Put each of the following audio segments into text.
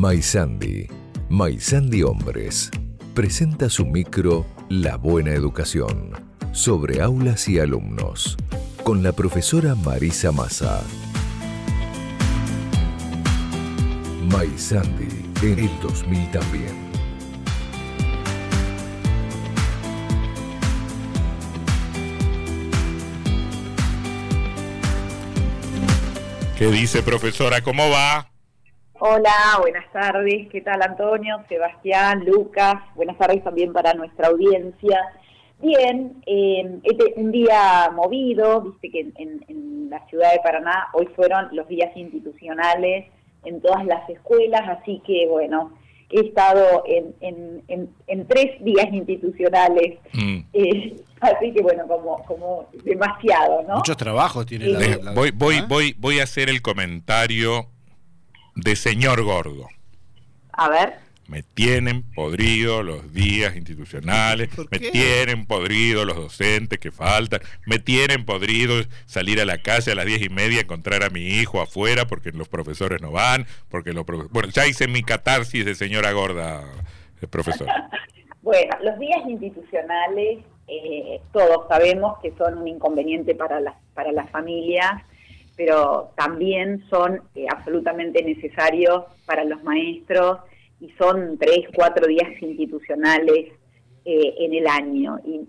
Maisandi, Maisandi Hombres, presenta su micro La Buena Educación, sobre aulas y alumnos, con la profesora Marisa Massa. Maisandi, en el 2000 también. ¿Qué dice profesora? ¿Cómo va? Hola, buenas tardes. ¿Qué tal Antonio, Sebastián, Lucas? Buenas tardes también para nuestra audiencia. Bien, eh, este, un día movido, viste que en, la ciudad de Paraná hoy fueron los días institucionales en todas las escuelas, así que bueno, he estado en, en tres días institucionales, mm. eh, así que bueno, como, como demasiado, ¿no? Muchos trabajos tiene la, voy, voy, ¿Ah? voy, voy a hacer el comentario de señor gordo. A ver. Me tienen podrido los días institucionales, me tienen podrido los docentes que faltan, me tienen podrido salir a la calle a las diez y media, encontrar a mi hijo afuera porque los profesores no van, porque los Bueno, ya hice mi catarsis de señora gorda, eh, profesor. bueno, los días institucionales, eh, todos sabemos que son un inconveniente para las, para las familias pero también son eh, absolutamente necesarios para los maestros y son tres, cuatro días institucionales eh, en el año. Y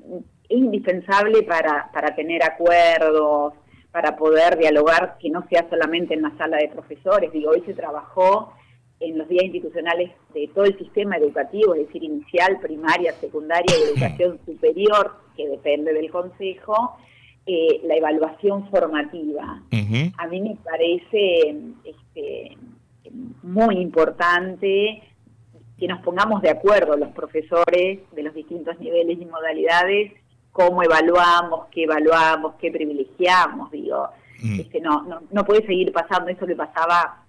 es indispensable para, para tener acuerdos, para poder dialogar, que no sea solamente en la sala de profesores. Digo, hoy se trabajó en los días institucionales de todo el sistema educativo, es decir, inicial, primaria, secundaria y educación superior, que depende del Consejo, eh, la evaluación formativa. A mí me parece este, muy importante que nos pongamos de acuerdo los profesores de los distintos niveles y modalidades, cómo evaluamos, qué evaluamos, qué privilegiamos, digo. Mm. Este, no, no, no puede seguir pasando eso que pasaba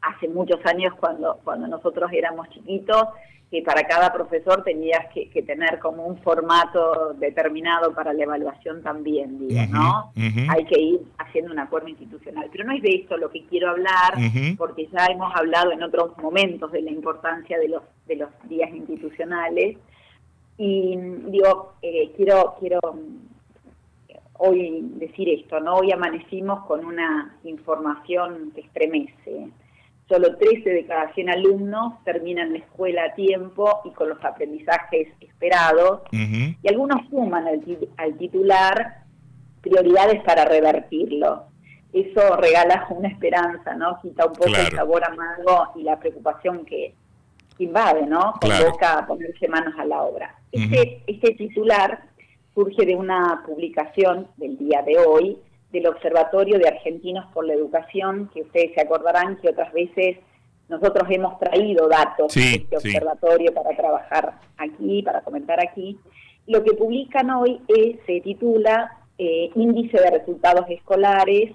hace muchos años cuando, cuando nosotros éramos chiquitos, que para cada profesor tenías que, tener como un formato determinado para la evaluación también, digo, ¿no? Hay que ir haciendo un acuerdo institucional. Pero no es de esto lo que quiero hablar, porque ya hemos hablado en otros momentos de la importancia de los, de los días institucionales. Y digo, eh, quiero, quiero hoy decir esto, ¿no? Hoy amanecimos con una información que estremece Solo 13 de cada 100 alumnos terminan la escuela a tiempo y con los aprendizajes esperados. Y algunos suman al, titular prioridades para revertirlo. Eso regala una esperanza, ¿no? Quita un poco el sabor amargo y la preocupación que, invade, ¿no? Convoca a ponerse manos a la obra. este, este titular surge de una publicación del día de hoy del Observatorio de Argentinos por la Educación, que ustedes se acordarán que otras veces nosotros hemos traído datos de este observatorio para trabajar aquí, para comentar aquí. Lo que publican hoy es, se titula eh, Índice de Resultados Escolares,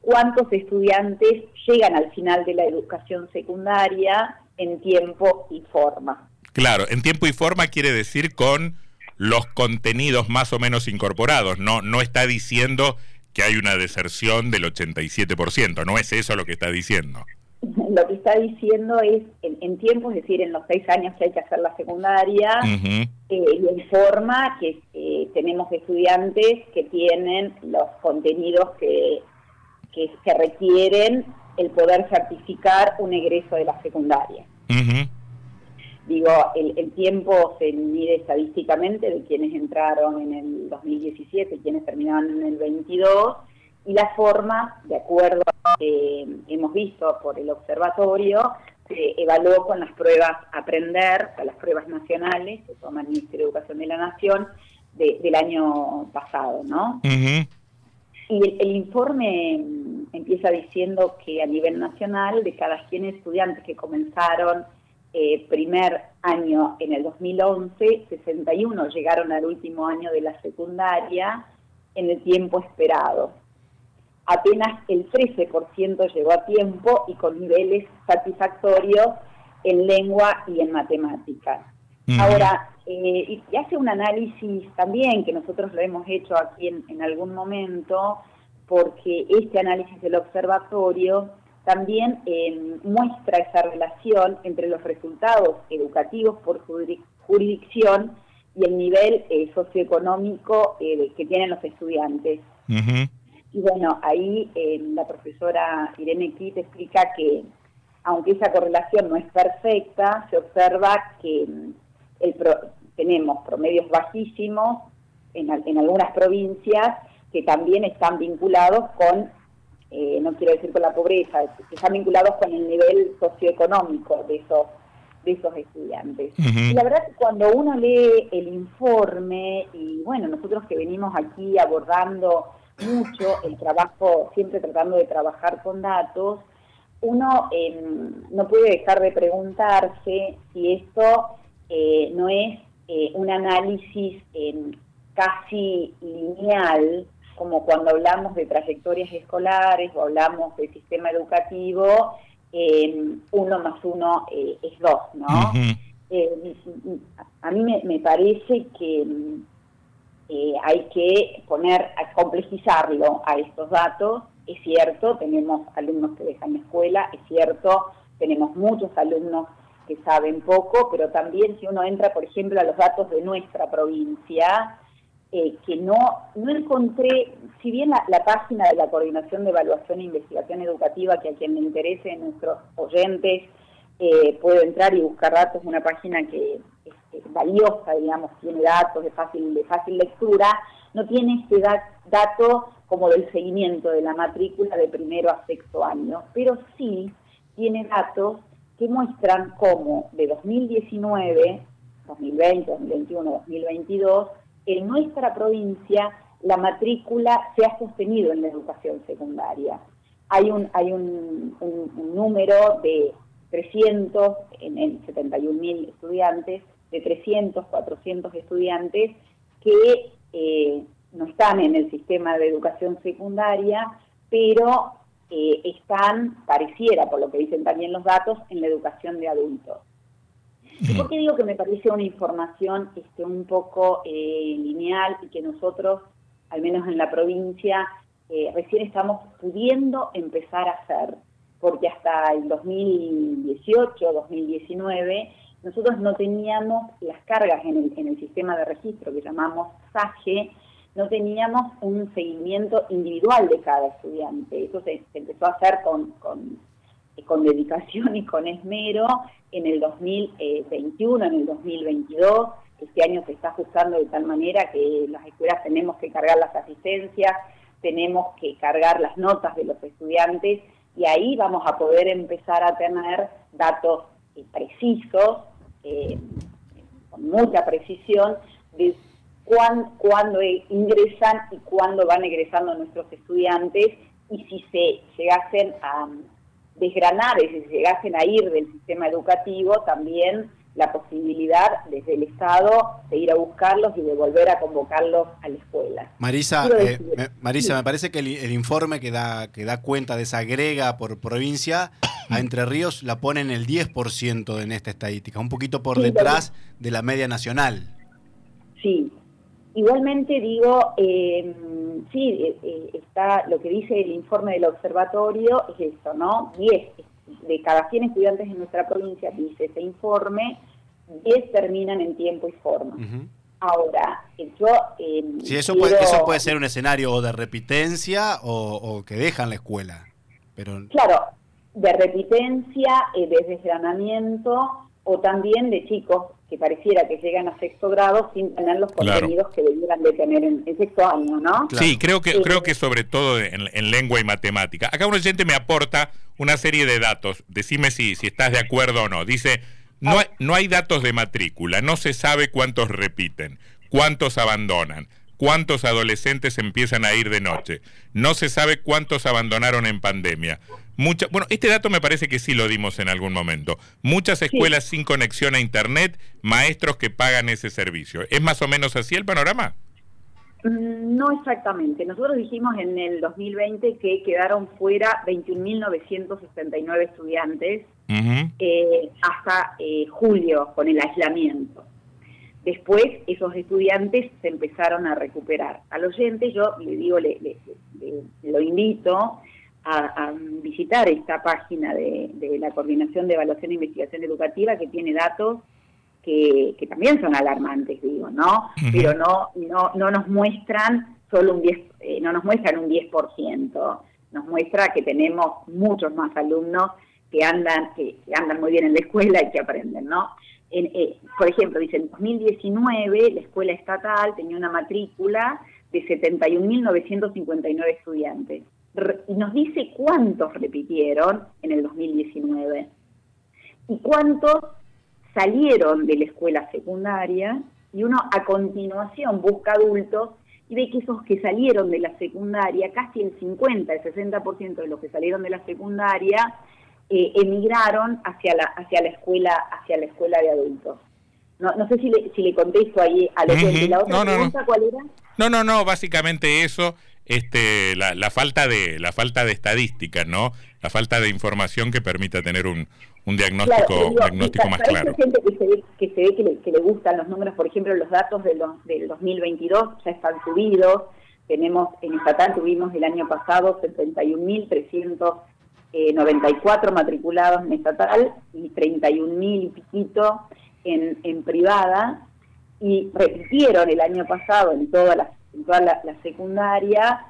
cuántos estudiantes llegan al final de la educación secundaria en tiempo y forma. Claro, en tiempo y forma quiere decir con los contenidos más o menos incorporados, no, no está diciendo que hay una deserción del 87%, ¿no es eso lo que está diciendo? Lo que está diciendo es, en, tiempo, es decir, en los seis años que hay que hacer la secundaria, eh, y informa que eh, tenemos estudiantes que tienen los contenidos que, que, requieren el poder certificar un egreso de la secundaria. Digo, el, tiempo se mide estadísticamente de quienes entraron en el 2017 y quienes terminaron en el 22, y la forma, de acuerdo a lo que hemos visto por el observatorio, se evaluó con las pruebas Aprender, las pruebas nacionales que toma el Ministerio de Educación de la Nación del año pasado, ¿no? Y el, informe empieza diciendo que a nivel nacional, de cada 100 estudiantes que comenzaron eh, primer año en el 2011, 61 llegaron al último año de la secundaria en el tiempo esperado. Apenas el 13% llegó a tiempo y con niveles satisfactorios en lengua y en matemáticas. Ahora, eh, y hace un análisis también que nosotros lo hemos hecho aquí en, en algún momento, porque este análisis del observatorio también em, muestra esa relación entre los resultados educativos por jurisdicción y el nivel eh, socioeconómico eh, que tienen los estudiantes. Y bueno, ahí em, la profesora Irene Kitt explica que aunque esa correlación no es perfecta, se observa que em, el tenemos promedios bajísimos en, en algunas provincias que también están vinculados con eh, no quiero decir con la pobreza, están vinculados con el nivel socioeconómico de esos de esos estudiantes. Y la verdad que cuando uno lee el informe, y bueno, nosotros que venimos aquí abordando mucho el trabajo, siempre tratando de trabajar con datos, uno em, no puede dejar de preguntarse si esto eh, no es eh, un análisis em, casi lineal como cuando hablamos de trayectorias escolares o hablamos de sistema educativo, eh, uno más uno eh, es dos, ¿no? Eh, a mí me, parece que hay que poner, a complejizarlo a estos datos. Es cierto, tenemos alumnos que dejan la escuela, es cierto, tenemos muchos alumnos que saben poco, pero también si uno entra, por ejemplo, a los datos de nuestra provincia, eh, que no, no encontré, si bien la, página de la Coordinación de Evaluación e Investigación Educativa, que a quien le interese, nuestros oyentes, eh, puede entrar y buscar datos, una página que es, valiosa, digamos, tiene datos de fácil, de fácil lectura, no tiene este dato como del seguimiento de la matrícula de primero a sexto año, pero sí tiene datos que muestran cómo de 2019, 2020, 2021, 2022, en nuestra provincia la matrícula se ha sostenido en la educación secundaria. Hay un, hay un, número de 300, en, en 71 mil estudiantes, de 300, 400 estudiantes que eh, no están en el sistema de educación secundaria, pero eh, están, pareciera, por lo que dicen también los datos, en la educación de adultos. ¿Y por qué digo que me parece una información este, un poco eh, lineal y que nosotros, al menos en la provincia, eh, recién estamos pudiendo empezar a hacer? Porque hasta el 2018, 2019, nosotros no teníamos las cargas en el, en el sistema de registro que llamamos SAGE, no teníamos un seguimiento individual de cada estudiante. Eso se, empezó a hacer con, con con dedicación y con esmero en el 2021, en el 2022. Este año se está ajustando de tal manera que las escuelas tenemos que cargar las asistencias, tenemos que cargar las notas de los estudiantes y ahí vamos a poder empezar a tener datos eh, precisos, eh, con mucha precisión, de cuándo ingresan y cuándo van egresando nuestros estudiantes y si se llegasen a, desgranar, y si llegasen a ir del sistema educativo, también la posibilidad desde el Estado de ir a buscarlos y de volver a convocarlos a la escuela. Marisa, eh, me, Marisa me parece que el, informe que da, que da cuenta de esa agrega por provincia a Entre Ríos la pone en el 10% en esta estadística, un poquito por detrás de la media nacional. Sí, igualmente digo, eh, sí, eh, eh, está lo que dice el informe del observatorio, es esto, ¿no? 10 de cada 100 estudiantes en nuestra provincia, dice ese informe, 10 terminan en tiempo y forma. Ahora, yo... Eh, sí, eso, puede, eso puede ser un escenario o de repitencia o, que dejan la escuela. Pero... Claro, de repitencia, de desgranamiento o también de chicos que pareciera que llegan a sexto grado sin tener los contenidos que debieran de tener en, sexto año, ¿no? Sí, creo que, creo que sobre todo en, lengua y matemática. Acá un oyente me aporta una serie de datos, decime si, si estás de acuerdo o no. Dice, no hay, no hay datos de matrícula, no se sabe cuántos repiten, cuántos abandonan, cuántos adolescentes empiezan a ir de noche. No se sabe cuántos abandonaron en pandemia. Mucha, bueno, este dato me parece que sí lo dimos en algún momento. Muchas escuelas sin conexión a Internet, maestros que pagan ese servicio. ¿Es más o menos así el panorama? Mm, no exactamente. Nosotros dijimos en el 2020 que quedaron fuera 21.969 estudiantes eh, hasta eh, julio con el aislamiento. Después esos estudiantes se empezaron a recuperar. Al oyente yo le digo, le, lo invito a, visitar esta página de, la Coordinación de Evaluación e Investigación Educativa que tiene datos que, también son alarmantes, digo, ¿no? Pero no, no, no nos muestran solo un 10, eh, no nos muestran un 10%, nos muestra que tenemos muchos más alumnos que andan, que, andan muy bien en la escuela y que aprenden, ¿no? Eh, por ejemplo, dice, en 2019 la escuela estatal tenía una matrícula de 71.959 estudiantes. Y nos dice cuántos repitieron en el 2019 y cuántos salieron de la escuela secundaria y uno a continuación busca adultos y ve que esos que salieron de la secundaria, casi el 50, el 60% de los que salieron de la secundaria, eh, emigraron hacia la, hacia la escuela, hacia la escuela de adultos. No, no sé si le, si le contesto ahí a lo que la otra pregunta, ¿cuál era? No, no, no, básicamente eso, este, la, la falta de, la falta de estadísticas, ¿no? La falta de información que permita tener un, un diagnóstico, diagnóstico más claro. gente que se ve, que, se ve que, le, que le gustan los números, por ejemplo, los datos del, del 2022 ya están subidos. Tenemos, en estatal tuvimos el año pasado 71.394 matriculados en estatal y 31.000 y piquito en, en privada. Y repitieron el año pasado en toda la, en toda la, la secundaria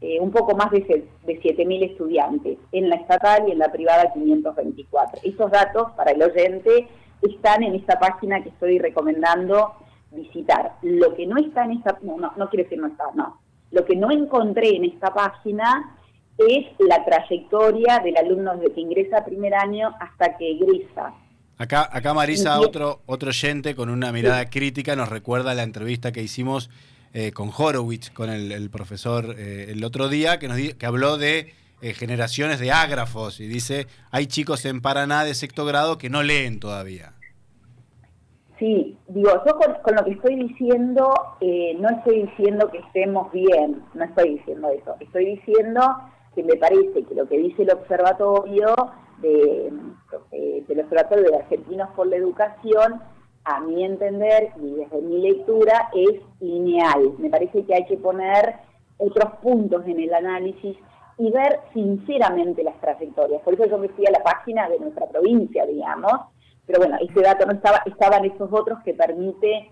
eh, un poco más de, de 7.000 estudiantes, en la estatal y en la privada 524. Estos datos para el oyente están en esta página que estoy recomendando visitar. Lo que no está en esta, no, no, no quiere decir no está, no. Lo que no encontré en esta página es la trayectoria del alumno desde que ingresa a primer año hasta que egresa. Acá, acá Marisa, otro, otro oyente con una mirada crítica, nos recuerda la entrevista que hicimos eh, con Horowitz, con el, profesor eh, el otro día, que, nos que habló de eh, generaciones de ágrafos y dice, hay chicos en Paraná de sexto grado que no leen todavía. Sí, digo, yo con, lo que estoy diciendo, no estoy diciendo que estemos bien, no estoy diciendo eso, estoy diciendo que me parece que lo que dice el observatorio de, del Observatorio de Argentinos por la Educación a mi entender y desde mi lectura, es lineal. Me parece que hay que poner otros puntos en el análisis y ver sinceramente las trayectorias. Por eso yo me fui a la página de nuestra provincia, digamos, pero bueno, ese dato no estaba, estaban esos otros que permite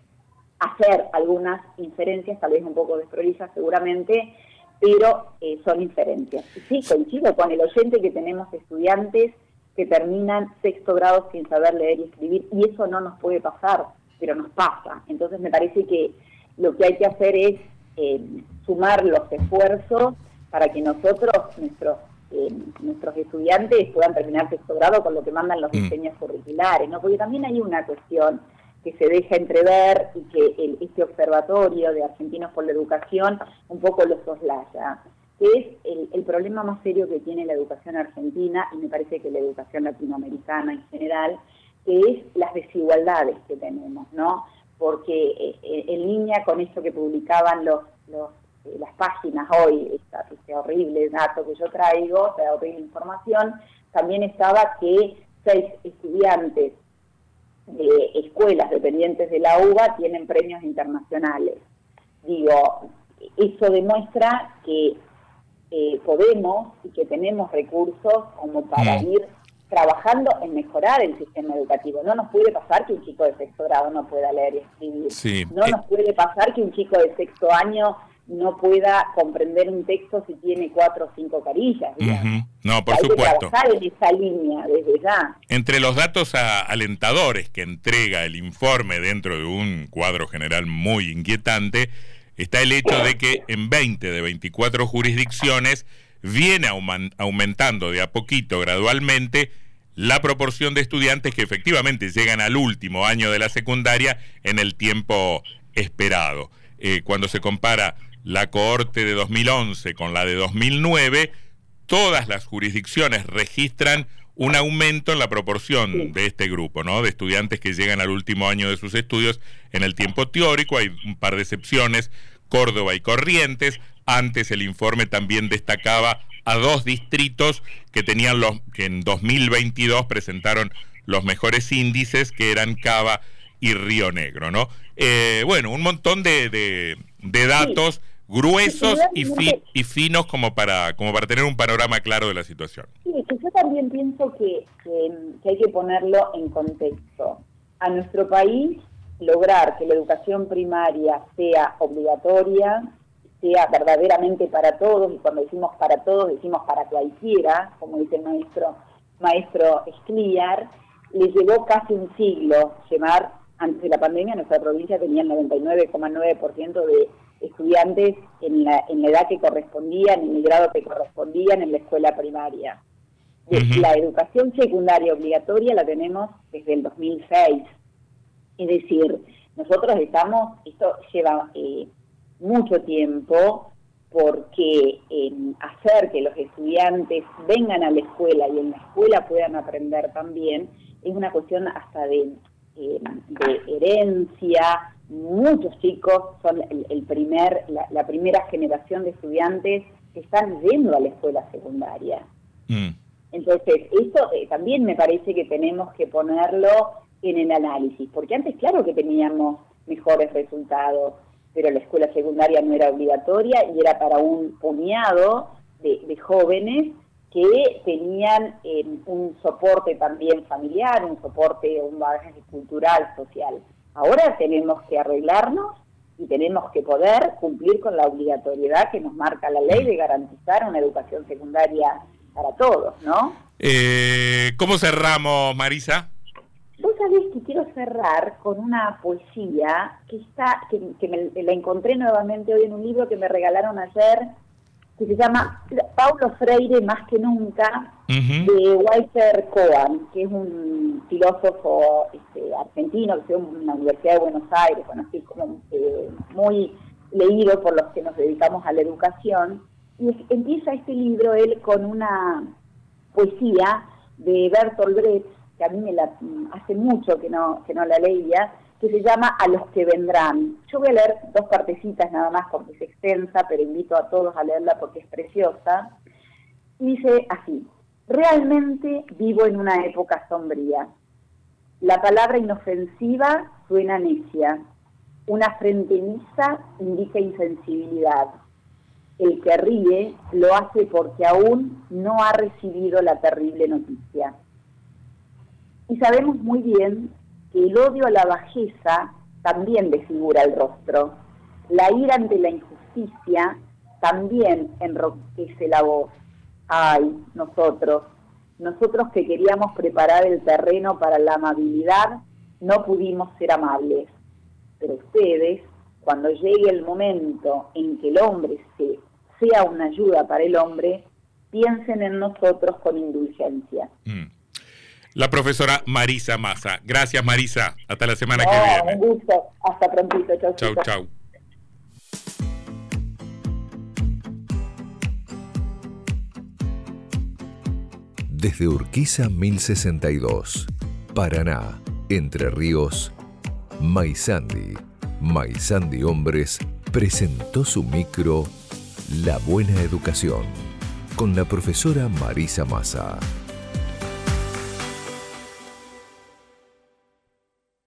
hacer algunas inferencias, tal vez un poco desprolijas seguramente, pero eh, son inferencias. sí, coincido con el oyente que tenemos estudiantes que terminan sexto grado sin saber leer y escribir, y eso no nos puede pasar, pero nos pasa. Entonces me parece que lo que hay que hacer es eh, sumar los esfuerzos para que nosotros, nuestros eh, nuestros estudiantes puedan terminar sexto grado con lo que mandan los mm. diseños curriculares, ¿no? Porque también hay una cuestión que se deja entrever y que el, este observatorio de Argentinos por la Educación un poco lo soslaya que es el, problema más serio que tiene la educación argentina y me parece que la educación latinoamericana en general, que es las desigualdades que tenemos, ¿no? Porque eh, en línea con esto que publicaban los, eh, las páginas hoy, esta, este horrible dato que yo traigo, esta horrible información, también estaba que seis estudiantes de escuelas dependientes de la UBA tienen premios internacionales. Digo, eso demuestra que eh, podemos y que tenemos recursos como para mm. ir trabajando en mejorar el sistema educativo. No nos puede pasar que un chico de sexto grado no pueda leer y escribir. No eh. nos puede pasar que un chico de sexto año no pueda comprender un texto si tiene cuatro o cinco carillas. No, por supuesto. en esa línea desde ya. Entre los datos alentadores que entrega el informe dentro de un cuadro general muy inquietante, está el hecho de que en 20 de 24 jurisdicciones viene aumentando de a poquito, gradualmente, la proporción de estudiantes que efectivamente llegan al último año de la secundaria en el tiempo esperado. Eh, cuando se compara la cohorte de 2011 con la de 2009, todas las jurisdicciones registran un aumento en la proporción de este grupo, ¿no? De estudiantes que llegan al último año de sus estudios en el tiempo teórico. Hay un par de excepciones, Córdoba y Corrientes. Antes el informe también destacaba a dos distritos que tenían los que en 2022 presentaron los mejores índices, que eran Cava y Río Negro, ¿no? Eh, bueno, un montón de, de, datos gruesos y, y, finos como para, como para tener un panorama claro de la situación. Sí, que yo también pienso que, que hay que ponerlo en contexto. A nuestro país, lograr que la educación primaria sea obligatoria, sea verdaderamente para todos, y cuando decimos para todos, decimos para cualquiera, como dice el maestro, maestro Escliar, le llevó casi un siglo llevar, antes de la pandemia, nuestra provincia tenía el 99,9% de estudiantes en la, en la edad que correspondían, en el grado que correspondían en la escuela primaria. La educación secundaria obligatoria la tenemos desde el 2006. Es decir, nosotros estamos, esto lleva eh, mucho tiempo, porque hacer que los estudiantes vengan a la escuela y en la escuela puedan aprender también es una cuestión hasta de, eh, herencia. Muchos chicos son el, primer, la, primera generación de estudiantes que están yendo a la escuela secundaria. Mm. Entonces, eso eh, también me parece que tenemos que ponerlo en el análisis, porque antes claro que teníamos mejores resultados, pero la escuela secundaria no era obligatoria y era para un puñado de, jóvenes que tenían eh, un soporte también familiar, un soporte, un bagaje cultural, social. Ahora tenemos que arreglarnos y tenemos que poder cumplir con la obligatoriedad que nos marca la ley de garantizar una educación secundaria para todos, ¿no? Eh, ¿Cómo cerramos, Marisa? Vos sabés que quiero cerrar con una poesía que está, que, me, la encontré nuevamente hoy en un libro que me regalaron ayer, que se llama Paulo Freire más que nunca, de Walter Cohen, que es un filósofo este, argentino que estudió en la Universidad de Buenos Aires, bueno, así como eh, muy leído por los que nos dedicamos a la educación. Y empieza este libro él con una poesía de Bertolt Brecht, que a mí me la hace mucho que no, que no la leía, que se llama A los que vendrán. Yo voy a leer dos partecitas nada más porque es extensa, pero invito a todos a leerla porque es preciosa. dice así, realmente vivo en una época sombría. La palabra inofensiva suena necia. Una frente lisa indica insensibilidad. El que ríe lo hace porque aún no ha recibido la terrible noticia. Y sabemos muy bien el odio a la bajeza también desfigura el rostro. La ira ante la injusticia también enroquece la voz. Ay, nosotros, nosotros que queríamos preparar el terreno para la amabilidad, no pudimos ser amables. Pero ustedes, cuando llegue el momento en que el hombre se, sea una ayuda para el hombre, piensen en nosotros con indulgencia. Mm la profesora Marisa Massa. Gracias, Marisa. Hasta la semana que viene. Un gusto. Hasta prontito. Chau, chau. chau. Desde Urquiza 1062, Paraná, Entre Ríos, Maizandi, Maizandi Hombres presentó su micro La Buena Educación con la profesora Marisa Massa.